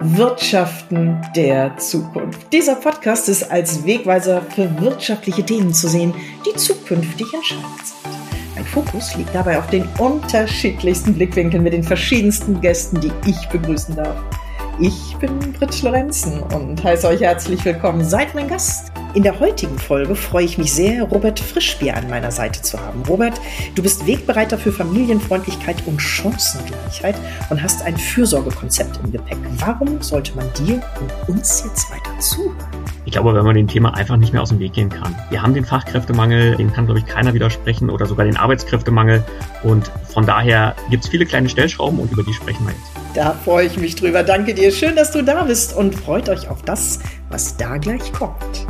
Wirtschaften der Zukunft. Dieser Podcast ist als Wegweiser für wirtschaftliche Themen zu sehen, die zukünftig entscheidend sind. Mein Fokus liegt dabei auf den unterschiedlichsten Blickwinkeln mit den verschiedensten Gästen, die ich begrüßen darf. Ich bin Britt Lorenzen und heiße euch herzlich willkommen. Seid mein Gast. In der heutigen Folge freue ich mich sehr, Robert Frischbier an meiner Seite zu haben. Robert, du bist Wegbereiter für Familienfreundlichkeit und Chancengleichheit und hast ein Fürsorgekonzept im Gepäck. Warum sollte man dir und uns jetzt weiter zuhören? Ich glaube, wenn man dem Thema einfach nicht mehr aus dem Weg gehen kann. Wir haben den Fachkräftemangel, dem kann, glaube ich, keiner widersprechen oder sogar den Arbeitskräftemangel. Und von daher gibt es viele kleine Stellschrauben und über die sprechen wir jetzt. Da freue ich mich drüber. Danke dir. Schön, dass du da bist und freut euch auf das, was da gleich kommt.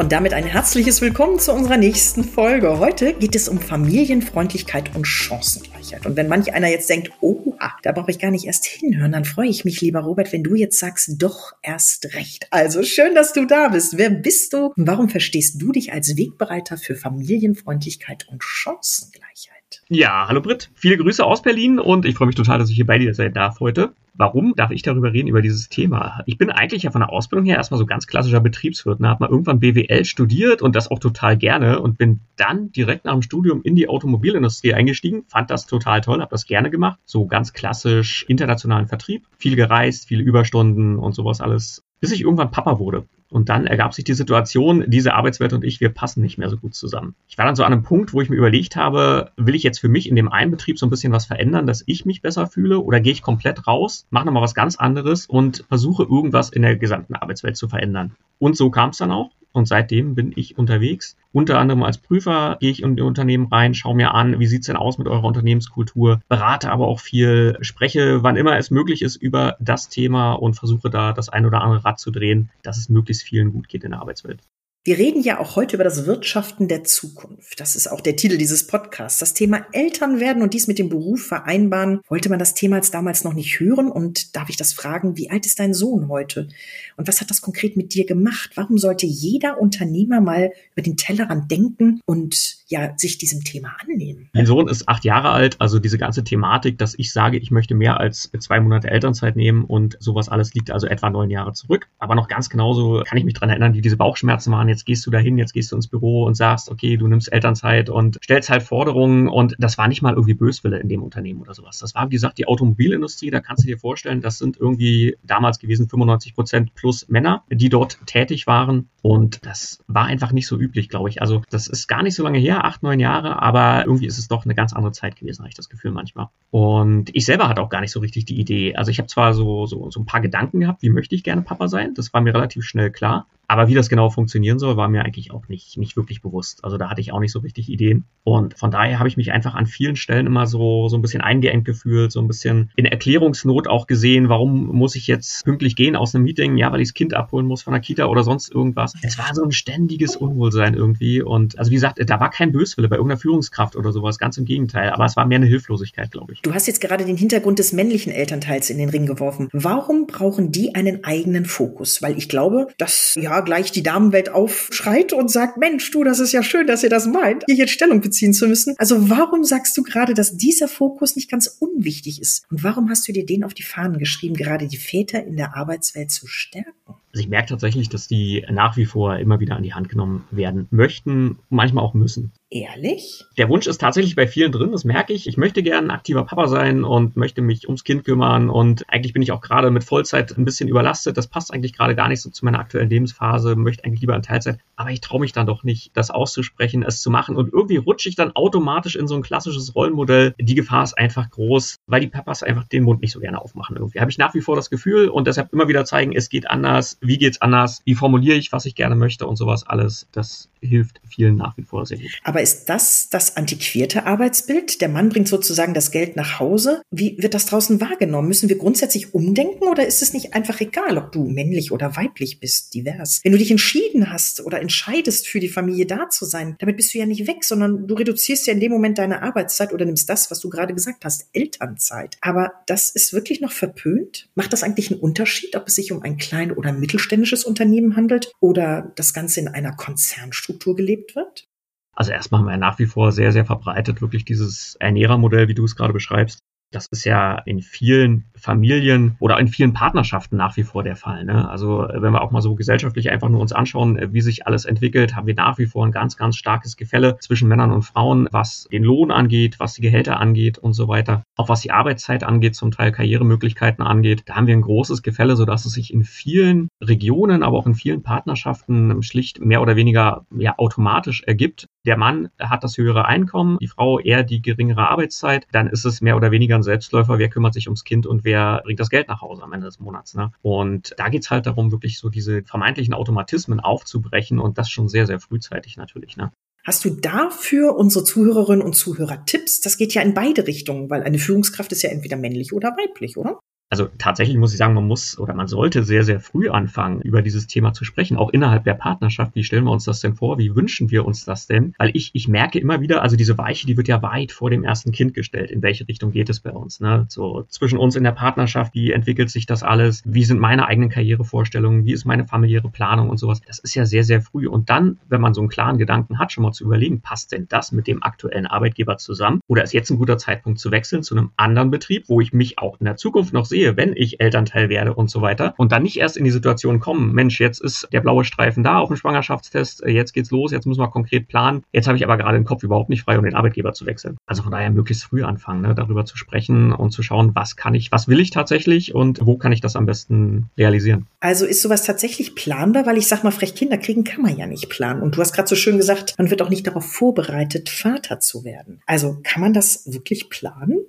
Und damit ein herzliches Willkommen zu unserer nächsten Folge. Heute geht es um Familienfreundlichkeit und Chancengleichheit. Und wenn manch einer jetzt denkt, oh, da brauche ich gar nicht erst hinhören, dann freue ich mich, lieber Robert, wenn du jetzt sagst, doch erst recht. Also schön, dass du da bist. Wer bist du? Und warum verstehst du dich als Wegbereiter für Familienfreundlichkeit und Chancengleichheit? Ja, hallo Britt. Viele Grüße aus Berlin und ich freue mich total, dass ich hier bei dir sein darf heute. Warum darf ich darüber reden, über dieses Thema? Ich bin eigentlich ja von der Ausbildung her erstmal so ganz klassischer Betriebswirt. Ne? Hab mal irgendwann BWL studiert und das auch total gerne und bin dann direkt nach dem Studium in die Automobilindustrie eingestiegen. Fand das total toll, habe das gerne gemacht. So ganz klassisch internationalen Vertrieb. Viel gereist, viele Überstunden und sowas alles bis ich irgendwann Papa wurde. Und dann ergab sich die Situation, diese Arbeitswelt und ich, wir passen nicht mehr so gut zusammen. Ich war dann so an einem Punkt, wo ich mir überlegt habe, will ich jetzt für mich in dem einen Betrieb so ein bisschen was verändern, dass ich mich besser fühle oder gehe ich komplett raus, mache nochmal was ganz anderes und versuche irgendwas in der gesamten Arbeitswelt zu verändern. Und so kam es dann auch. Und seitdem bin ich unterwegs. Unter anderem als Prüfer gehe ich in die Unternehmen rein, schaue mir an, wie sieht's denn aus mit eurer Unternehmenskultur, berate aber auch viel, spreche, wann immer es möglich ist, über das Thema und versuche da das ein oder andere Rad zu drehen, dass es möglichst vielen gut geht in der Arbeitswelt. Wir reden ja auch heute über das Wirtschaften der Zukunft. Das ist auch der Titel dieses Podcasts. Das Thema Eltern werden und dies mit dem Beruf vereinbaren. Wollte man das Thema als damals noch nicht hören? Und darf ich das fragen, wie alt ist dein Sohn heute? Und was hat das konkret mit dir gemacht? Warum sollte jeder Unternehmer mal über den Tellerrand denken und ja, sich diesem Thema annehmen? Mein Sohn ist acht Jahre alt. Also diese ganze Thematik, dass ich sage, ich möchte mehr als zwei Monate Elternzeit nehmen und sowas alles liegt also etwa neun Jahre zurück. Aber noch ganz genauso kann ich mich dran erinnern, wie diese Bauchschmerzen waren jetzt gehst du dahin, jetzt gehst du ins Büro und sagst, okay, du nimmst Elternzeit und stellst halt Forderungen und das war nicht mal irgendwie Böswille in dem Unternehmen oder sowas. Das war, wie gesagt, die Automobilindustrie, da kannst du dir vorstellen, das sind irgendwie damals gewesen 95 Prozent plus Männer, die dort tätig waren und das war einfach nicht so üblich, glaube ich. Also das ist gar nicht so lange her, acht, neun Jahre, aber irgendwie ist es doch eine ganz andere Zeit gewesen, habe ich das Gefühl manchmal. Und ich selber hatte auch gar nicht so richtig die Idee. Also ich habe zwar so, so, so ein paar Gedanken gehabt, wie möchte ich gerne Papa sein, das war mir relativ schnell klar, aber wie das genau funktionieren soll, war mir eigentlich auch nicht, nicht wirklich bewusst. Also da hatte ich auch nicht so richtig Ideen. Und von daher habe ich mich einfach an vielen Stellen immer so, so ein bisschen eingeengt gefühlt, so ein bisschen in Erklärungsnot auch gesehen, warum muss ich jetzt pünktlich gehen aus einem Meeting? Ja, weil ich das Kind abholen muss von der Kita oder sonst irgendwas. Es war so ein ständiges Unwohlsein irgendwie. Und also wie gesagt, da war kein Böswille bei irgendeiner Führungskraft oder sowas, ganz im Gegenteil. Aber es war mehr eine Hilflosigkeit, glaube ich. Du hast jetzt gerade den Hintergrund des männlichen Elternteils in den Ring geworfen. Warum brauchen die einen eigenen Fokus? Weil ich glaube, dass ja gleich die Damenwelt aufschreit und sagt, Mensch, du, das ist ja schön, dass ihr das meint, hier jetzt Stellung beziehen zu müssen. Also warum sagst du gerade, dass dieser Fokus nicht ganz unwichtig ist? Und warum hast du dir den auf die Fahnen geschrieben, gerade die Väter in der Arbeitswelt zu stärken? Also ich merke tatsächlich, dass die nach wie vor immer wieder an die Hand genommen werden möchten, manchmal auch müssen. Ehrlich? Der Wunsch ist tatsächlich bei vielen drin, das merke ich. Ich möchte gerne ein aktiver Papa sein und möchte mich ums Kind kümmern und eigentlich bin ich auch gerade mit Vollzeit ein bisschen überlastet. Das passt eigentlich gerade gar nicht so zu meiner aktuellen Lebensphase, möchte eigentlich lieber in Teilzeit, aber ich traue mich dann doch nicht, das auszusprechen, es zu machen und irgendwie rutsche ich dann automatisch in so ein klassisches Rollenmodell. Die Gefahr ist einfach groß, weil die Papas einfach den Mund nicht so gerne aufmachen irgendwie. Habe ich nach wie vor das Gefühl und deshalb immer wieder zeigen, es geht anders, wie geht's anders, wie formuliere ich, was ich gerne möchte und sowas alles. Das hilft vielen nach wie vor sehr gut. Aber ist das das antiquierte Arbeitsbild? Der Mann bringt sozusagen das Geld nach Hause. Wie wird das draußen wahrgenommen? Müssen wir grundsätzlich umdenken oder ist es nicht einfach egal, ob du männlich oder weiblich bist, divers? Wenn du dich entschieden hast oder entscheidest, für die Familie da zu sein, damit bist du ja nicht weg, sondern du reduzierst ja in dem Moment deine Arbeitszeit oder nimmst das, was du gerade gesagt hast, Elternzeit. Aber das ist wirklich noch verpönt? Macht das eigentlich einen Unterschied, ob es sich um ein klein- oder mittelständisches Unternehmen handelt oder das Ganze in einer Konzernstruktur gelebt wird? Also erstmal haben wir nach wie vor sehr, sehr verbreitet wirklich dieses Ernährermodell, wie du es gerade beschreibst. Das ist ja in vielen Familien oder in vielen Partnerschaften nach wie vor der Fall. Ne? Also wenn wir auch mal so gesellschaftlich einfach nur uns anschauen, wie sich alles entwickelt, haben wir nach wie vor ein ganz, ganz starkes Gefälle zwischen Männern und Frauen, was den Lohn angeht, was die Gehälter angeht und so weiter. Auch was die Arbeitszeit angeht, zum Teil Karrieremöglichkeiten angeht. Da haben wir ein großes Gefälle, sodass es sich in vielen Regionen, aber auch in vielen Partnerschaften schlicht mehr oder weniger ja, automatisch ergibt. Der Mann hat das höhere Einkommen, die Frau eher die geringere Arbeitszeit. Dann ist es mehr oder weniger ein Selbstläufer. Wer kümmert sich ums Kind und wer bringt das Geld nach Hause am Ende des Monats? Ne? Und da geht's halt darum, wirklich so diese vermeintlichen Automatismen aufzubrechen und das schon sehr, sehr frühzeitig natürlich. Ne? Hast du dafür unsere Zuhörerinnen und Zuhörer Tipps? Das geht ja in beide Richtungen, weil eine Führungskraft ist ja entweder männlich oder weiblich, oder? Also tatsächlich muss ich sagen, man muss oder man sollte sehr, sehr früh anfangen, über dieses Thema zu sprechen, auch innerhalb der Partnerschaft. Wie stellen wir uns das denn vor? Wie wünschen wir uns das denn? Weil ich, ich merke immer wieder, also diese Weiche, die wird ja weit vor dem ersten Kind gestellt. In welche Richtung geht es bei uns? Ne? So zwischen uns in der Partnerschaft, wie entwickelt sich das alles? Wie sind meine eigenen Karrierevorstellungen? Wie ist meine familiäre Planung und sowas? Das ist ja sehr, sehr früh. Und dann, wenn man so einen klaren Gedanken hat, schon mal zu überlegen, passt denn das mit dem aktuellen Arbeitgeber zusammen? Oder ist jetzt ein guter Zeitpunkt zu wechseln zu einem anderen Betrieb, wo ich mich auch in der Zukunft noch sehe, wenn ich Elternteil werde und so weiter. Und dann nicht erst in die Situation kommen, Mensch, jetzt ist der blaue Streifen da auf dem Schwangerschaftstest, äh, jetzt geht's los, jetzt müssen wir konkret planen. Jetzt habe ich aber gerade den Kopf überhaupt nicht frei, um den Arbeitgeber zu wechseln. Also von daher möglichst früh anfangen, ne, darüber zu sprechen und zu schauen, was kann ich, was will ich tatsächlich und wo kann ich das am besten realisieren. Also ist sowas tatsächlich planbar, weil ich sag mal, frech Kinder kriegen kann man ja nicht planen. Und du hast gerade so schön gesagt, man wird auch nicht darauf vorbereitet, Vater zu werden. Also kann man das wirklich planen?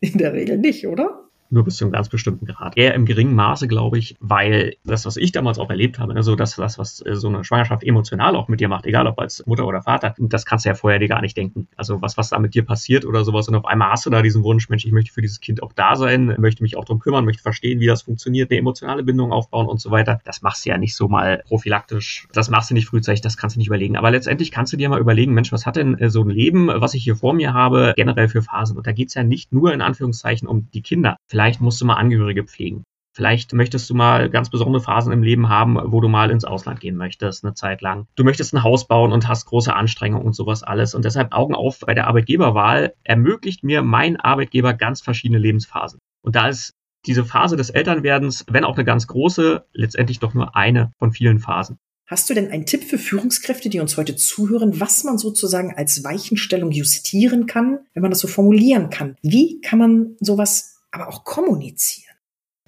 In der Regel nicht, oder? Nur bis zu einem ganz bestimmten Grad. Eher im geringen Maße, glaube ich, weil das, was ich damals auch erlebt habe, also das, das, was äh, so eine Schwangerschaft emotional auch mit dir macht, egal ob als Mutter oder Vater, das kannst du ja vorher dir gar nicht denken. Also was, was da mit dir passiert oder sowas und auf einmal hast du da diesen Wunsch, Mensch, ich möchte für dieses Kind auch da sein, möchte mich auch darum kümmern, möchte verstehen, wie das funktioniert, eine emotionale Bindung aufbauen und so weiter. Das machst du ja nicht so mal prophylaktisch, das machst du nicht frühzeitig, das kannst du nicht überlegen. Aber letztendlich kannst du dir mal überlegen, Mensch, was hat denn äh, so ein Leben, was ich hier vor mir habe, generell für Phasen? Und da geht's ja nicht nur in Anführungszeichen um die Kinder. Vielleicht musst du mal Angehörige pflegen. Vielleicht möchtest du mal ganz besondere Phasen im Leben haben, wo du mal ins Ausland gehen möchtest, eine Zeit lang. Du möchtest ein Haus bauen und hast große Anstrengungen und sowas alles. Und deshalb Augen auf bei der Arbeitgeberwahl ermöglicht mir mein Arbeitgeber ganz verschiedene Lebensphasen. Und da ist diese Phase des Elternwerdens, wenn auch eine ganz große, letztendlich doch nur eine von vielen Phasen. Hast du denn einen Tipp für Führungskräfte, die uns heute zuhören, was man sozusagen als Weichenstellung justieren kann, wenn man das so formulieren kann? Wie kann man sowas aber auch kommunizieren?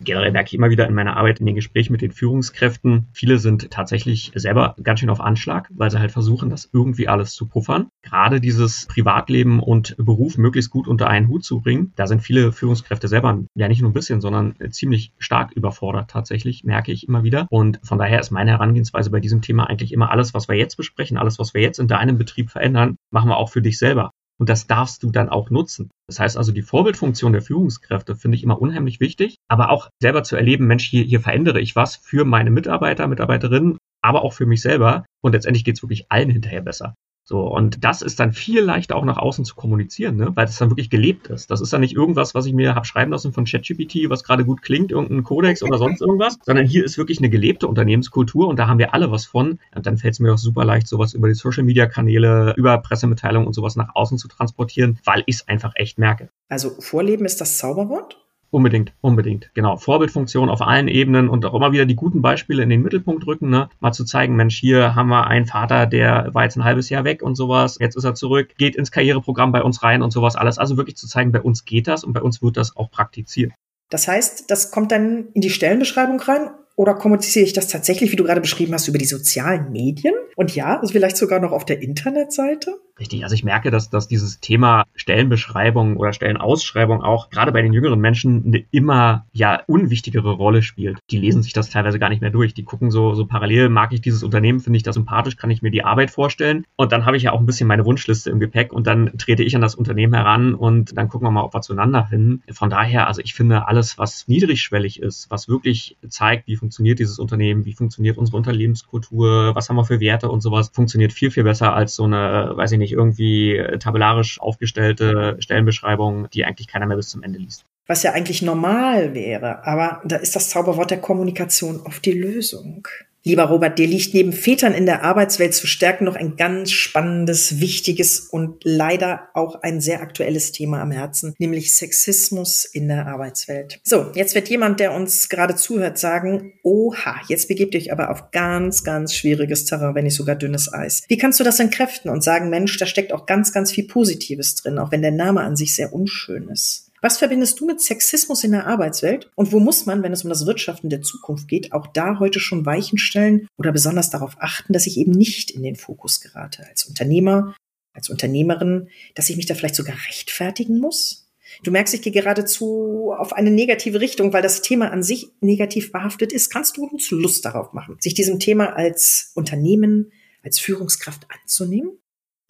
generell merke ich immer wieder in meiner Arbeit in den Gesprächen mit den Führungskräften, viele sind tatsächlich selber ganz schön auf Anschlag, weil sie halt versuchen, das irgendwie alles zu puffern. Gerade dieses Privatleben und Beruf möglichst gut unter einen Hut zu bringen, da sind viele Führungskräfte selber ja nicht nur ein bisschen, sondern ziemlich stark überfordert tatsächlich, merke ich immer wieder. Und von daher ist meine Herangehensweise bei diesem Thema eigentlich immer alles, was wir jetzt besprechen, alles, was wir jetzt in deinem Betrieb verändern, machen wir auch für dich selber. Und das darfst du dann auch nutzen. Das heißt also, die Vorbildfunktion der Führungskräfte finde ich immer unheimlich wichtig, aber auch selber zu erleben, Mensch, hier, hier verändere ich was für meine Mitarbeiter, Mitarbeiterinnen, aber auch für mich selber. Und letztendlich geht es wirklich allen hinterher besser. So, und das ist dann viel leichter auch nach außen zu kommunizieren, ne? weil das dann wirklich gelebt ist. Das ist dann nicht irgendwas, was ich mir habe schreiben lassen von ChatGPT, was gerade gut klingt, irgendein Kodex oder sonst irgendwas, sondern hier ist wirklich eine gelebte Unternehmenskultur und da haben wir alle was von. Und dann fällt es mir auch super leicht, sowas über die Social Media Kanäle, über Pressemitteilungen und sowas nach außen zu transportieren, weil ich es einfach echt merke. Also Vorleben ist das Zauberwort? Unbedingt, unbedingt. Genau. Vorbildfunktion auf allen Ebenen und auch immer wieder die guten Beispiele in den Mittelpunkt rücken, ne? Mal zu zeigen, Mensch, hier haben wir einen Vater, der war jetzt ein halbes Jahr weg und sowas. Jetzt ist er zurück, geht ins Karriereprogramm bei uns rein und sowas alles. Also wirklich zu zeigen, bei uns geht das und bei uns wird das auch praktiziert. Das heißt, das kommt dann in die Stellenbeschreibung rein oder kommuniziere ich das tatsächlich, wie du gerade beschrieben hast, über die sozialen Medien? Und ja, vielleicht sogar noch auf der Internetseite? Richtig, also ich merke, dass, dass dieses Thema Stellenbeschreibung oder Stellenausschreibung auch gerade bei den jüngeren Menschen eine immer ja unwichtigere Rolle spielt. Die lesen sich das teilweise gar nicht mehr durch. Die gucken so, so parallel, mag ich dieses Unternehmen, finde ich das sympathisch, kann ich mir die Arbeit vorstellen. Und dann habe ich ja auch ein bisschen meine Wunschliste im Gepäck und dann trete ich an das Unternehmen heran und dann gucken wir mal, ob wir zueinander finden. Von daher, also ich finde alles, was niedrigschwellig ist, was wirklich zeigt, wie funktioniert dieses Unternehmen, wie funktioniert unsere Unternehmenskultur, was haben wir für Werte und sowas, funktioniert viel, viel besser als so eine, weiß ich nicht, nicht irgendwie äh, tabellarisch aufgestellte Stellenbeschreibungen, die eigentlich keiner mehr bis zum Ende liest. Was ja eigentlich normal wäre, aber da ist das Zauberwort der Kommunikation oft die Lösung. Lieber Robert, dir liegt neben Vätern in der Arbeitswelt zu stärken noch ein ganz spannendes, wichtiges und leider auch ein sehr aktuelles Thema am Herzen, nämlich Sexismus in der Arbeitswelt. So, jetzt wird jemand, der uns gerade zuhört, sagen, oha, jetzt begebt euch aber auf ganz, ganz schwieriges Terrain, wenn nicht sogar dünnes Eis. Wie kannst du das entkräften und sagen, Mensch, da steckt auch ganz, ganz viel Positives drin, auch wenn der Name an sich sehr unschön ist? Was verbindest du mit Sexismus in der Arbeitswelt? Und wo muss man, wenn es um das Wirtschaften der Zukunft geht, auch da heute schon Weichen stellen oder besonders darauf achten, dass ich eben nicht in den Fokus gerate als Unternehmer, als Unternehmerin, dass ich mich da vielleicht sogar rechtfertigen muss? Du merkst, ich gehe geradezu auf eine negative Richtung, weil das Thema an sich negativ behaftet ist. Kannst du uns Lust darauf machen, sich diesem Thema als Unternehmen, als Führungskraft anzunehmen?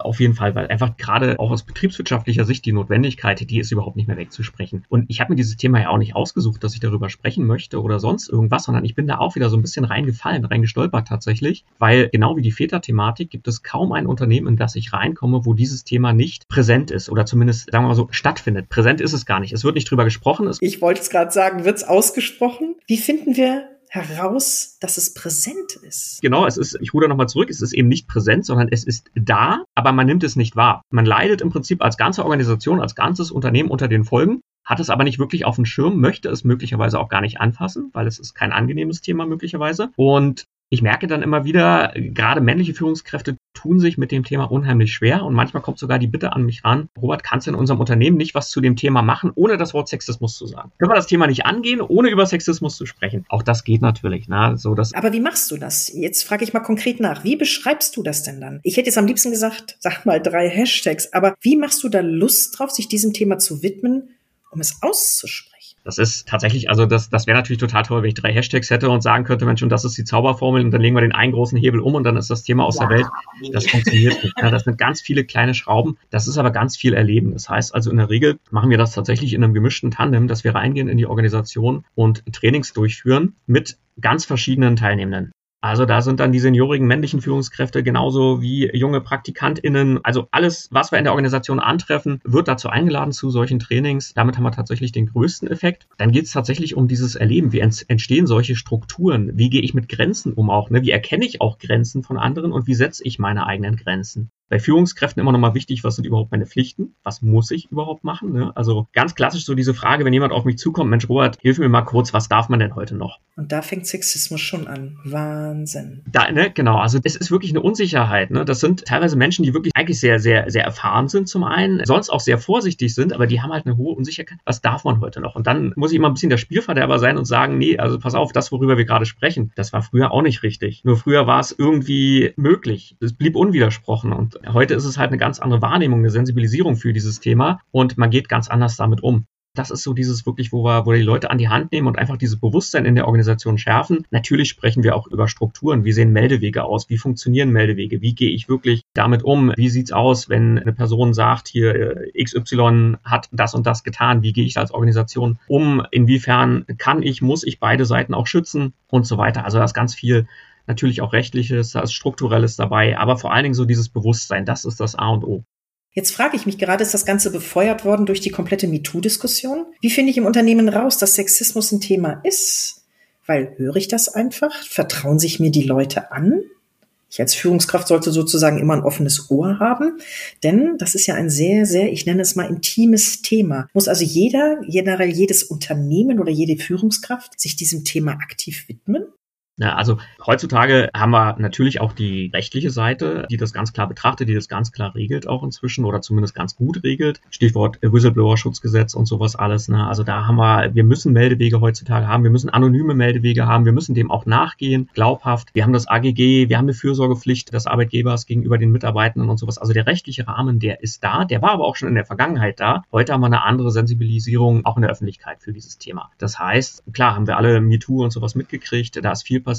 Auf jeden Fall, weil einfach gerade auch aus betriebswirtschaftlicher Sicht die Notwendigkeit, die ist überhaupt nicht mehr wegzusprechen. Und ich habe mir dieses Thema ja auch nicht ausgesucht, dass ich darüber sprechen möchte oder sonst irgendwas, sondern ich bin da auch wieder so ein bisschen reingefallen, reingestolpert tatsächlich, weil genau wie die Väter-Thematik gibt es kaum ein Unternehmen, in das ich reinkomme, wo dieses Thema nicht präsent ist oder zumindest, sagen wir mal so, stattfindet. Präsent ist es gar nicht. Es wird nicht drüber gesprochen. ich wollte es gerade sagen, wird es ausgesprochen? Wie finden wir heraus, dass es präsent ist. Genau, es ist, ich ruder nochmal zurück, es ist eben nicht präsent, sondern es ist da, aber man nimmt es nicht wahr. Man leidet im Prinzip als ganze Organisation, als ganzes Unternehmen unter den Folgen, hat es aber nicht wirklich auf dem Schirm, möchte es möglicherweise auch gar nicht anfassen, weil es ist kein angenehmes Thema möglicherweise. Und ich merke dann immer wieder, gerade männliche Führungskräfte tun sich mit dem Thema unheimlich schwer und manchmal kommt sogar die Bitte an mich ran, Robert, kannst du in unserem Unternehmen nicht was zu dem Thema machen, ohne das Wort Sexismus zu sagen? Können wir das Thema nicht angehen, ohne über Sexismus zu sprechen? Auch das geht natürlich. Ne? So, dass Aber wie machst du das? Jetzt frage ich mal konkret nach. Wie beschreibst du das denn dann? Ich hätte jetzt am liebsten gesagt, sag mal drei Hashtags, aber wie machst du da Lust drauf, sich diesem Thema zu widmen, um es auszusprechen? Das ist tatsächlich, also das, das wäre natürlich total toll, wenn ich drei Hashtags hätte und sagen könnte, Mensch, und das ist die Zauberformel und dann legen wir den einen großen Hebel um und dann ist das Thema aus ja. der Welt. Das funktioniert nicht. Ja, das sind ganz viele kleine Schrauben. Das ist aber ganz viel Erleben. Das heißt also in der Regel machen wir das tatsächlich in einem gemischten Tandem, dass wir reingehen in die Organisation und Trainings durchführen mit ganz verschiedenen Teilnehmenden. Also da sind dann die seniorigen männlichen Führungskräfte genauso wie junge PraktikantInnen. Also alles, was wir in der Organisation antreffen, wird dazu eingeladen zu solchen Trainings. Damit haben wir tatsächlich den größten Effekt. Dann geht es tatsächlich um dieses Erleben. Wie entstehen solche Strukturen? Wie gehe ich mit Grenzen um auch? Ne? Wie erkenne ich auch Grenzen von anderen und wie setze ich meine eigenen Grenzen? Bei Führungskräften immer noch mal wichtig, was sind überhaupt meine Pflichten? Was muss ich überhaupt machen? Ne? Also ganz klassisch so diese Frage, wenn jemand auf mich zukommt, Mensch, Robert, hilf mir mal kurz, was darf man denn heute noch? Und da fängt Sexismus schon an. Wahnsinn. Da, ne, genau, also es ist wirklich eine Unsicherheit. Ne? Das sind teilweise Menschen, die wirklich eigentlich sehr, sehr, sehr erfahren sind zum einen, sonst auch sehr vorsichtig sind, aber die haben halt eine hohe Unsicherheit. Was darf man heute noch? Und dann muss ich immer ein bisschen der Spielverderber sein und sagen, nee, also pass auf, das, worüber wir gerade sprechen, das war früher auch nicht richtig. Nur früher war es irgendwie möglich. Es blieb unwidersprochen und Heute ist es halt eine ganz andere Wahrnehmung, eine Sensibilisierung für dieses Thema und man geht ganz anders damit um. Das ist so dieses wirklich, wo wir, wo wir die Leute an die Hand nehmen und einfach dieses Bewusstsein in der Organisation schärfen. Natürlich sprechen wir auch über Strukturen. Wie sehen Meldewege aus? Wie funktionieren Meldewege? Wie gehe ich wirklich damit um? Wie sieht's aus, wenn eine Person sagt, hier äh, XY hat das und das getan? Wie gehe ich als Organisation um? Inwiefern kann ich, muss ich beide Seiten auch schützen und so weiter? Also da ist ganz viel natürlich auch rechtliches, da ist strukturelles dabei, aber vor allen Dingen so dieses Bewusstsein, das ist das A und O. Jetzt frage ich mich gerade, ist das Ganze befeuert worden durch die komplette MeToo-Diskussion? Wie finde ich im Unternehmen raus, dass Sexismus ein Thema ist? Weil höre ich das einfach? Vertrauen sich mir die Leute an? Ich als Führungskraft sollte sozusagen immer ein offenes Ohr haben, denn das ist ja ein sehr, sehr, ich nenne es mal intimes Thema. Muss also jeder, generell jedes Unternehmen oder jede Führungskraft sich diesem Thema aktiv widmen? Ja, also heutzutage haben wir natürlich auch die rechtliche Seite, die das ganz klar betrachtet, die das ganz klar regelt auch inzwischen oder zumindest ganz gut regelt. Stichwort Whistleblower-Schutzgesetz und sowas alles. Ne? Also da haben wir, wir müssen Meldewege heutzutage haben, wir müssen anonyme Meldewege haben, wir müssen dem auch nachgehen, glaubhaft. Wir haben das AGG, wir haben eine Fürsorgepflicht des Arbeitgebers gegenüber den Mitarbeitenden und sowas. Also der rechtliche Rahmen, der ist da, der war aber auch schon in der Vergangenheit da. Heute haben wir eine andere Sensibilisierung auch in der Öffentlichkeit für dieses Thema. Das heißt, klar haben wir alle MeToo und sowas mitgekriegt, da ist viel passiert.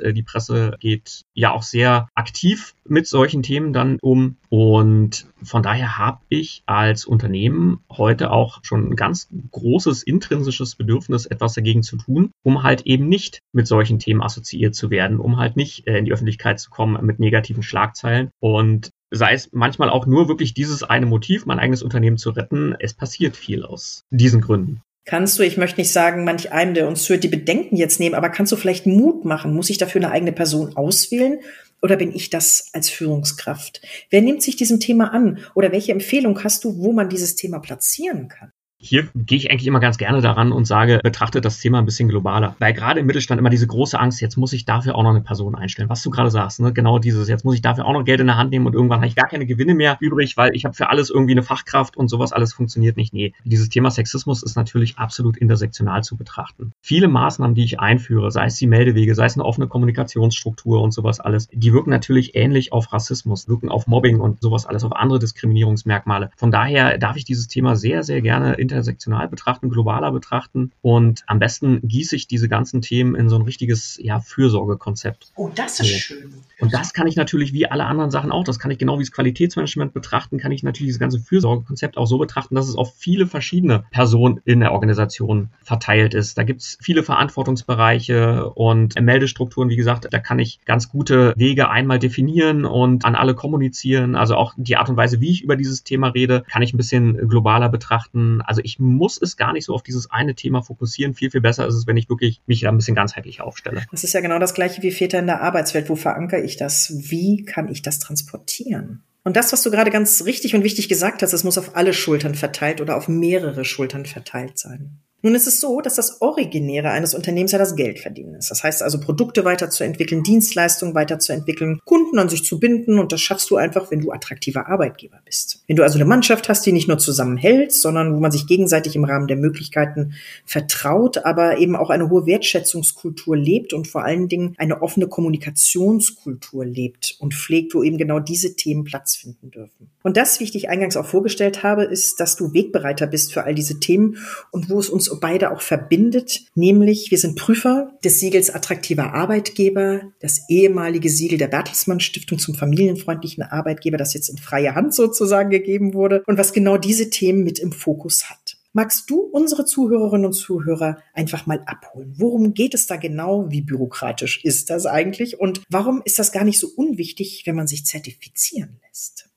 Äh, die Presse geht ja auch sehr aktiv mit solchen Themen dann um. Und von daher habe ich als Unternehmen heute auch schon ein ganz großes intrinsisches Bedürfnis, etwas dagegen zu tun, um halt eben nicht mit solchen Themen assoziiert zu werden, um halt nicht äh, in die Öffentlichkeit zu kommen mit negativen Schlagzeilen. Und sei es manchmal auch nur wirklich dieses eine Motiv, mein eigenes Unternehmen zu retten, es passiert viel aus diesen Gründen. Kannst du, ich möchte nicht sagen, manch einem, der uns hört, die Bedenken jetzt nehmen, aber kannst du vielleicht Mut machen? Muss ich dafür eine eigene Person auswählen? Oder bin ich das als Führungskraft? Wer nimmt sich diesem Thema an? Oder welche Empfehlung hast du, wo man dieses Thema platzieren kann? Hier gehe ich eigentlich immer ganz gerne daran und sage, betrachtet das Thema ein bisschen globaler. Weil gerade im Mittelstand immer diese große Angst, jetzt muss ich dafür auch noch eine Person einstellen. Was du gerade sagst, ne? genau dieses, jetzt muss ich dafür auch noch Geld in der Hand nehmen und irgendwann habe ich gar keine Gewinne mehr übrig, weil ich habe für alles irgendwie eine Fachkraft und sowas alles funktioniert nicht. Nee, dieses Thema Sexismus ist natürlich absolut intersektional zu betrachten. Viele Maßnahmen, die ich einführe, sei es die Meldewege, sei es eine offene Kommunikationsstruktur und sowas alles, die wirken natürlich ähnlich auf Rassismus, wirken auf Mobbing und sowas alles, auf andere Diskriminierungsmerkmale. Von daher darf ich dieses Thema sehr, sehr gerne in intersektional betrachten, globaler betrachten und am besten gieße ich diese ganzen Themen in so ein richtiges ja, Fürsorgekonzept. Oh, das ist so. schön. Und das kann ich natürlich wie alle anderen Sachen auch, das kann ich genau wie das Qualitätsmanagement betrachten, kann ich natürlich dieses ganze Fürsorgekonzept auch so betrachten, dass es auf viele verschiedene Personen in der Organisation verteilt ist. Da gibt es viele Verantwortungsbereiche und Meldestrukturen, wie gesagt, da kann ich ganz gute Wege einmal definieren und an alle kommunizieren. Also auch die Art und Weise, wie ich über dieses Thema rede, kann ich ein bisschen globaler betrachten. Also ich muss es gar nicht so auf dieses eine Thema fokussieren. Viel, viel besser ist es, wenn ich wirklich mich da ein bisschen ganzheitlich aufstelle. Das ist ja genau das gleiche wie Väter in der Arbeitswelt. Wo verankere ich das? Wie kann ich das transportieren? Und das, was du gerade ganz richtig und wichtig gesagt hast, es muss auf alle Schultern verteilt oder auf mehrere Schultern verteilt sein. Nun ist es so, dass das Originäre eines Unternehmens ja das Geldverdienen ist. Das heißt also, Produkte weiterzuentwickeln, Dienstleistungen weiterzuentwickeln, Kunden an sich zu binden und das schaffst du einfach, wenn du attraktiver Arbeitgeber bist. Wenn du also eine Mannschaft hast, die nicht nur zusammenhält, sondern wo man sich gegenseitig im Rahmen der Möglichkeiten vertraut, aber eben auch eine hohe Wertschätzungskultur lebt und vor allen Dingen eine offene Kommunikationskultur lebt und pflegt, wo eben genau diese Themen Platz finden dürfen. Und das, wie ich dich eingangs auch vorgestellt habe, ist, dass du Wegbereiter bist für all diese Themen und wo es uns beide auch verbindet, nämlich wir sind Prüfer des Siegels attraktiver Arbeitgeber, das ehemalige Siegel der Bertelsmann Stiftung zum familienfreundlichen Arbeitgeber, das jetzt in freie Hand sozusagen gegeben wurde und was genau diese Themen mit im Fokus hat. Magst du unsere Zuhörerinnen und Zuhörer einfach mal abholen? Worum geht es da genau? Wie bürokratisch ist das eigentlich? Und warum ist das gar nicht so unwichtig, wenn man sich zertifizieren lässt?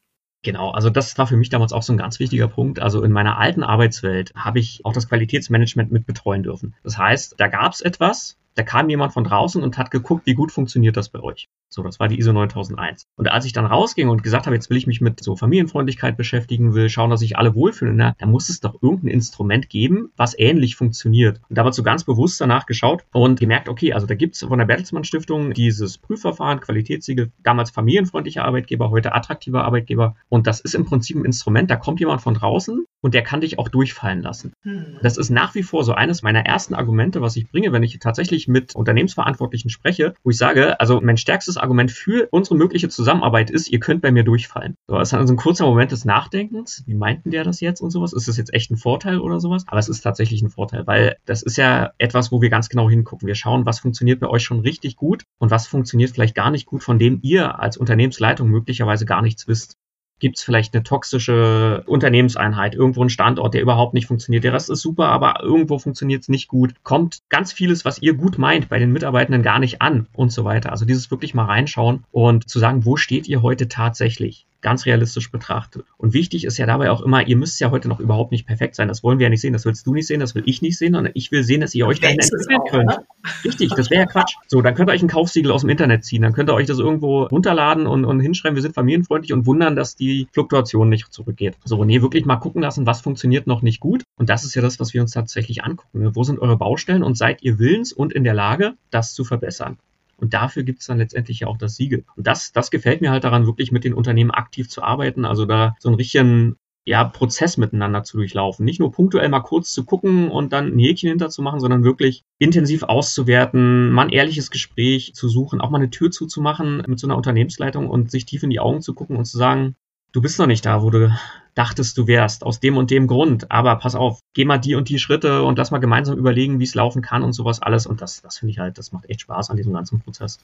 Genau, also das war für mich damals auch so ein ganz wichtiger Punkt. Also in meiner alten Arbeitswelt habe ich auch das Qualitätsmanagement mit betreuen dürfen. Das heißt, da gab es etwas, da kam jemand von draußen und hat geguckt, wie gut funktioniert das bei euch. So, das war die ISO 9001. Und als ich dann rausging und gesagt habe, jetzt will ich mich mit so Familienfreundlichkeit beschäftigen, will schauen, dass sich alle wohlfühlen, na, da muss es doch irgendein Instrument geben, was ähnlich funktioniert. Und da war so ganz bewusst danach geschaut und gemerkt, okay, also da gibt's von der Bertelsmann Stiftung dieses Prüfverfahren, Qualitätssiegel, damals familienfreundlicher Arbeitgeber, heute attraktiver Arbeitgeber. Und das ist im Prinzip ein Instrument, da kommt jemand von draußen und der kann dich auch durchfallen lassen. Hm. Das ist nach wie vor so eines meiner ersten Argumente, was ich bringe, wenn ich tatsächlich mit Unternehmensverantwortlichen spreche, wo ich sage, also mein stärkstes Argument für unsere mögliche Zusammenarbeit ist, ihr könnt bei mir durchfallen. So, es ist also ein kurzer Moment des Nachdenkens. Wie meinten der das jetzt und sowas? Ist das jetzt echt ein Vorteil oder sowas? Aber es ist tatsächlich ein Vorteil, weil das ist ja etwas, wo wir ganz genau hingucken. Wir schauen, was funktioniert bei euch schon richtig gut und was funktioniert vielleicht gar nicht gut, von dem ihr als Unternehmensleitung möglicherweise gar nichts wisst gibt es vielleicht eine toxische Unternehmenseinheit, irgendwo ein Standort, der überhaupt nicht funktioniert. Der Rest ist super, aber irgendwo funktioniert es nicht gut. Kommt ganz vieles, was ihr gut meint, bei den Mitarbeitenden gar nicht an und so weiter. Also dieses wirklich mal reinschauen und zu sagen, wo steht ihr heute tatsächlich? Ganz realistisch betrachtet. Und wichtig ist ja dabei auch immer, ihr müsst ja heute noch überhaupt nicht perfekt sein. Das wollen wir ja nicht sehen. Das willst du nicht sehen, das will ich nicht sehen, sondern ich will sehen, dass ihr euch dahin entwickeln könnt. Ne? Richtig, das wäre ja Quatsch. So, dann könnt ihr euch ein Kaufsiegel aus dem Internet ziehen. Dann könnt ihr euch das irgendwo runterladen und, und hinschreiben, wir sind familienfreundlich und wundern, dass die Fluktuation nicht zurückgeht. So, nee, wirklich mal gucken lassen, was funktioniert noch nicht gut. Und das ist ja das, was wir uns tatsächlich angucken. Ne? Wo sind eure Baustellen und seid ihr willens und in der Lage, das zu verbessern? Und dafür gibt es dann letztendlich ja auch das Siegel. Und das, das gefällt mir halt daran, wirklich mit den Unternehmen aktiv zu arbeiten, also da so einen richtigen ja, Prozess miteinander zu durchlaufen. Nicht nur punktuell mal kurz zu gucken und dann ein Häkchen hinter zu machen, sondern wirklich intensiv auszuwerten, mal ein ehrliches Gespräch zu suchen, auch mal eine Tür zuzumachen mit so einer Unternehmensleitung und sich tief in die Augen zu gucken und zu sagen, du bist noch nicht da, wo du dachtest, du wärst, aus dem und dem Grund. Aber pass auf, geh mal die und die Schritte und lass mal gemeinsam überlegen, wie es laufen kann und sowas alles. Und das, das finde ich halt, das macht echt Spaß an diesem ganzen Prozess.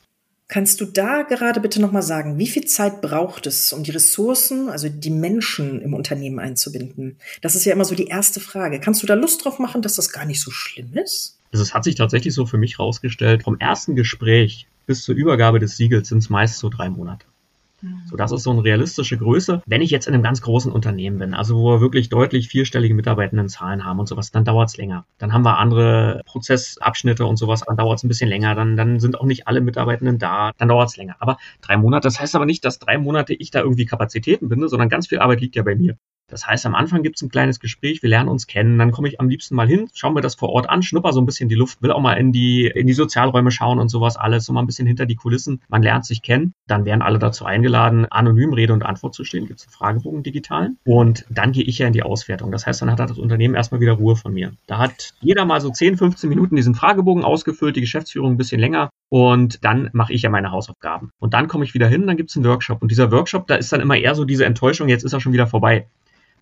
Kannst du da gerade bitte nochmal sagen, wie viel Zeit braucht es, um die Ressourcen, also die Menschen im Unternehmen einzubinden? Das ist ja immer so die erste Frage. Kannst du da Lust drauf machen, dass das gar nicht so schlimm ist? Also es hat sich tatsächlich so für mich rausgestellt, vom ersten Gespräch bis zur Übergabe des Siegels sind es meist so drei Monate. So, das ist so eine realistische Größe. Wenn ich jetzt in einem ganz großen Unternehmen bin, also wo wir wirklich deutlich vierstellige Mitarbeitendenzahlen haben und sowas, dann dauert es länger. Dann haben wir andere Prozessabschnitte und sowas, dann dauert es ein bisschen länger, dann, dann sind auch nicht alle Mitarbeitenden da, dann dauert es länger. Aber drei Monate, das heißt aber nicht, dass drei Monate ich da irgendwie Kapazitäten binde, sondern ganz viel Arbeit liegt ja bei mir. Das heißt, am Anfang gibt es ein kleines Gespräch, wir lernen uns kennen, dann komme ich am liebsten mal hin, schauen wir das vor Ort an, schnupper so ein bisschen die Luft, will auch mal in die, in die Sozialräume schauen und sowas alles, so mal ein bisschen hinter die Kulissen. Man lernt sich kennen, dann werden alle dazu eingeladen, anonym Rede und Antwort zu stehen, gibt es einen Fragebogen digitalen und dann gehe ich ja in die Auswertung. Das heißt, dann hat das Unternehmen erstmal wieder Ruhe von mir. Da hat jeder mal so 10, 15 Minuten diesen Fragebogen ausgefüllt, die Geschäftsführung ein bisschen länger und dann mache ich ja meine Hausaufgaben. Und dann komme ich wieder hin, dann gibt es einen Workshop. Und dieser Workshop, da ist dann immer eher so diese Enttäuschung, jetzt ist er schon wieder vorbei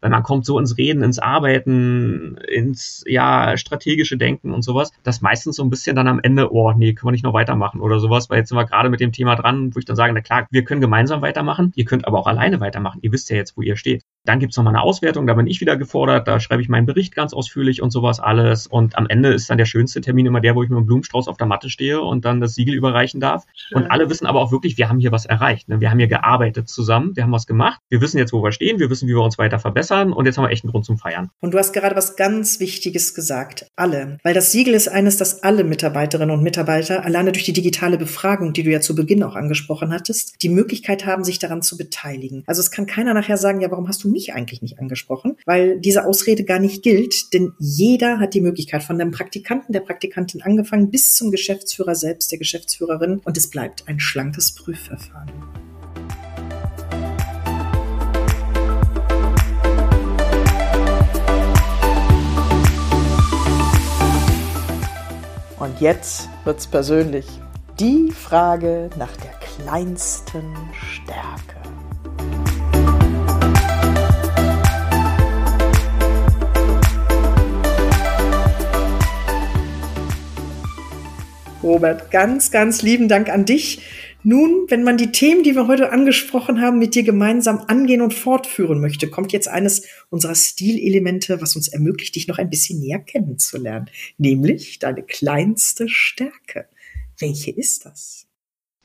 weil man kommt so ins Reden, ins Arbeiten, ins ja strategische Denken und sowas, dass meistens so ein bisschen dann am Ende, oh nee, können wir nicht noch weitermachen oder sowas, weil jetzt sind wir gerade mit dem Thema dran, wo ich dann sage, na klar, wir können gemeinsam weitermachen, ihr könnt aber auch alleine weitermachen, ihr wisst ja jetzt, wo ihr steht. Dann gibt's nochmal eine Auswertung, da bin ich wieder gefordert, da schreibe ich meinen Bericht ganz ausführlich und sowas alles. Und am Ende ist dann der schönste Termin immer der, wo ich mit einem Blumenstrauß auf der Matte stehe und dann das Siegel überreichen darf. Schön. Und alle wissen aber auch wirklich, wir haben hier was erreicht. Ne? Wir haben hier gearbeitet zusammen, wir haben was gemacht, wir wissen jetzt, wo wir stehen, wir wissen, wie wir uns weiter verbessern und jetzt haben wir echt einen Grund zum Feiern. Und du hast gerade was ganz Wichtiges gesagt. Alle. Weil das Siegel ist eines, das alle Mitarbeiterinnen und Mitarbeiter alleine durch die digitale Befragung, die du ja zu Beginn auch angesprochen hattest, die Möglichkeit haben, sich daran zu beteiligen. Also es kann keiner nachher sagen, ja, warum hast du mich eigentlich nicht angesprochen, weil diese Ausrede gar nicht gilt, denn jeder hat die Möglichkeit von dem Praktikanten, der Praktikantin angefangen bis zum Geschäftsführer selbst, der Geschäftsführerin und es bleibt ein schlankes Prüfverfahren. Und jetzt wird's persönlich. Die Frage nach der kleinsten Stärke. Robert, ganz, ganz lieben Dank an dich. Nun, wenn man die Themen, die wir heute angesprochen haben, mit dir gemeinsam angehen und fortführen möchte, kommt jetzt eines unserer Stilelemente, was uns ermöglicht, dich noch ein bisschen näher kennenzulernen, nämlich deine kleinste Stärke. Welche ist das?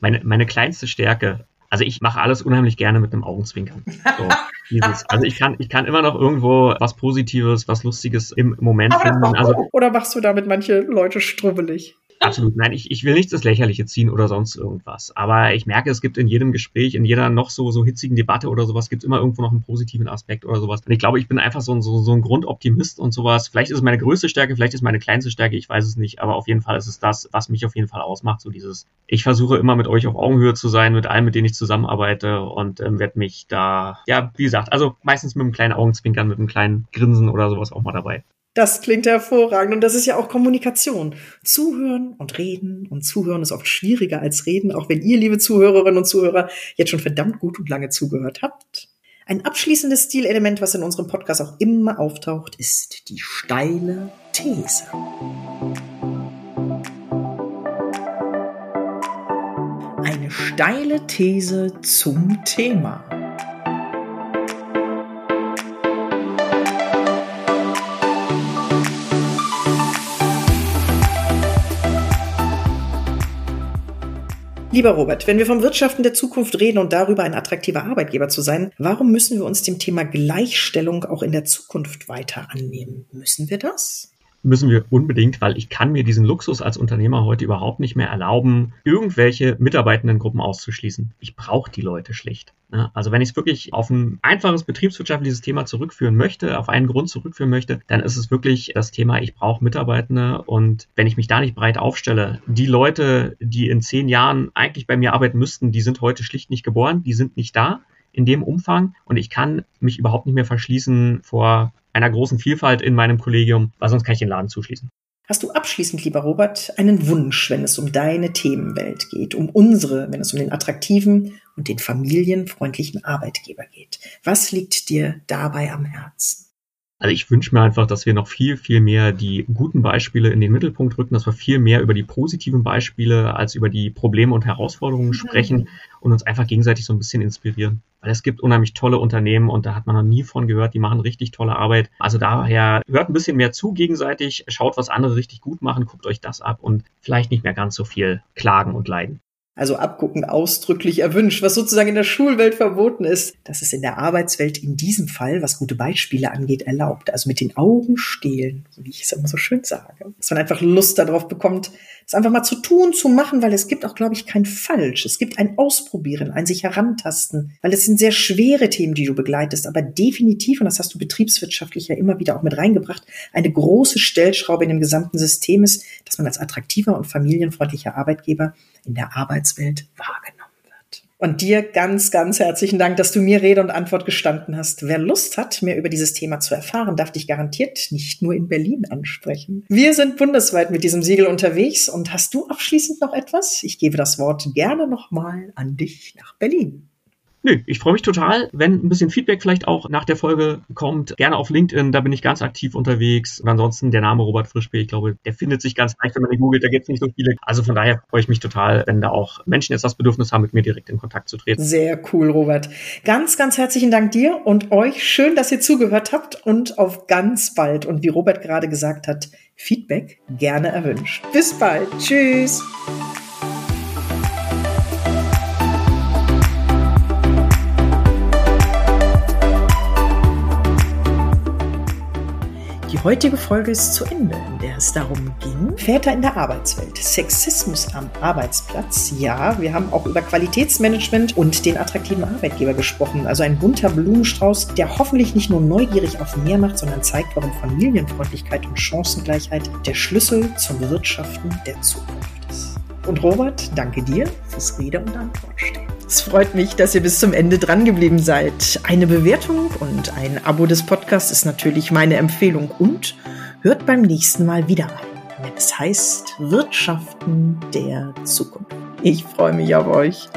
Meine, meine kleinste Stärke. Also ich mache alles unheimlich gerne mit einem Augenzwinkern. So, dieses. Also ich kann, ich kann immer noch irgendwo was Positives, was Lustiges im Moment finden. Also, Oder machst du damit manche Leute strubbelig? Absolut, nein, ich, ich will nichts ins Lächerliche ziehen oder sonst irgendwas. Aber ich merke, es gibt in jedem Gespräch, in jeder noch so, so hitzigen Debatte oder sowas, gibt es immer irgendwo noch einen positiven Aspekt oder sowas. Und ich glaube, ich bin einfach so, ein so, so ein Grundoptimist und sowas. Vielleicht ist es meine größte Stärke, vielleicht ist es meine kleinste Stärke, ich weiß es nicht. Aber auf jeden Fall ist es das, was mich auf jeden Fall ausmacht. So dieses, ich versuche immer mit euch auf Augenhöhe zu sein, mit allen, mit denen ich zusammenarbeite und ähm, werde mich da, ja, wie gesagt, also meistens mit einem kleinen Augenzwinkern, mit einem kleinen Grinsen oder sowas auch mal dabei. Das klingt hervorragend und das ist ja auch Kommunikation. Zuhören und reden und zuhören ist oft schwieriger als reden, auch wenn ihr, liebe Zuhörerinnen und Zuhörer, jetzt schon verdammt gut und lange zugehört habt. Ein abschließendes Stilelement, was in unserem Podcast auch immer auftaucht, ist die steile These. Eine steile These zum Thema. Lieber Robert, wenn wir vom Wirtschaften der Zukunft reden und darüber, ein attraktiver Arbeitgeber zu sein, warum müssen wir uns dem Thema Gleichstellung auch in der Zukunft weiter annehmen? Müssen wir das? Müssen wir unbedingt, weil ich kann mir diesen Luxus als Unternehmer heute überhaupt nicht mehr erlauben, irgendwelche Mitarbeitendengruppen auszuschließen. Ich brauche die Leute schlicht. Also wenn ich es wirklich auf ein einfaches betriebswirtschaftliches Thema zurückführen möchte, auf einen Grund zurückführen möchte, dann ist es wirklich das Thema, ich brauche Mitarbeitende und wenn ich mich da nicht breit aufstelle, die Leute, die in zehn Jahren eigentlich bei mir arbeiten müssten, die sind heute schlicht nicht geboren, die sind nicht da in dem Umfang und ich kann mich überhaupt nicht mehr verschließen vor einer großen Vielfalt in meinem Kollegium, weil sonst kann ich den Laden zuschließen. Hast du abschließend, lieber Robert, einen Wunsch, wenn es um deine Themenwelt geht, um unsere, wenn es um den attraktiven und den familienfreundlichen Arbeitgeber geht? Was liegt dir dabei am Herzen? Also ich wünsche mir einfach, dass wir noch viel, viel mehr die guten Beispiele in den Mittelpunkt rücken, dass wir viel mehr über die positiven Beispiele als über die Probleme und Herausforderungen sprechen und uns einfach gegenseitig so ein bisschen inspirieren. Weil es gibt unheimlich tolle Unternehmen und da hat man noch nie von gehört, die machen richtig tolle Arbeit. Also daher hört ein bisschen mehr zu gegenseitig, schaut, was andere richtig gut machen, guckt euch das ab und vielleicht nicht mehr ganz so viel klagen und leiden. Also abgucken, ausdrücklich erwünscht, was sozusagen in der Schulwelt verboten ist, das ist in der Arbeitswelt in diesem Fall, was gute Beispiele angeht, erlaubt. Also mit den Augen stehlen, wie ich es immer so schön sage. Dass man einfach Lust darauf bekommt, es einfach mal zu tun, zu machen, weil es gibt auch, glaube ich, kein Falsch. Es gibt ein Ausprobieren, ein sich herantasten, weil es sind sehr schwere Themen, die du begleitest, aber definitiv, und das hast du betriebswirtschaftlich ja immer wieder auch mit reingebracht, eine große Stellschraube in dem gesamten System ist, dass man als attraktiver und familienfreundlicher Arbeitgeber in der Arbeitswelt wahrgenommen wird. Und dir ganz, ganz herzlichen Dank, dass du mir Rede und Antwort gestanden hast. Wer Lust hat, mehr über dieses Thema zu erfahren, darf dich garantiert nicht nur in Berlin ansprechen. Wir sind bundesweit mit diesem Siegel unterwegs und hast du abschließend noch etwas? Ich gebe das Wort gerne nochmal an dich nach Berlin. Nö, ich freue mich total, wenn ein bisschen Feedback vielleicht auch nach der Folge kommt. Gerne auf LinkedIn, da bin ich ganz aktiv unterwegs. Und ansonsten der Name Robert Frischbe, ich glaube, der findet sich ganz leicht, wenn man ihn googelt, da gibt es nicht so viele. Also von daher freue ich mich total, wenn da auch Menschen jetzt das Bedürfnis haben, mit mir direkt in Kontakt zu treten. Sehr cool, Robert. Ganz, ganz herzlichen Dank dir und euch. Schön, dass ihr zugehört habt und auf ganz bald. Und wie Robert gerade gesagt hat, Feedback gerne erwünscht. Bis bald. Tschüss. Heutige Folge ist zu Ende, in der es darum ging, Väter in der Arbeitswelt, Sexismus am Arbeitsplatz. Ja, wir haben auch über Qualitätsmanagement und den attraktiven Arbeitgeber gesprochen. Also ein bunter Blumenstrauß, der hoffentlich nicht nur neugierig auf mehr macht, sondern zeigt, warum Familienfreundlichkeit und Chancengleichheit der Schlüssel zum Wirtschaften der Zukunft ist. Und Robert, danke dir fürs Rede und Antwort stehen. Es freut mich, dass ihr bis zum Ende dran geblieben seid. Eine Bewertung und ein Abo des Podcasts ist natürlich meine Empfehlung und hört beim nächsten Mal wieder rein, wenn es heißt Wirtschaften der Zukunft. Ich freue mich auf euch.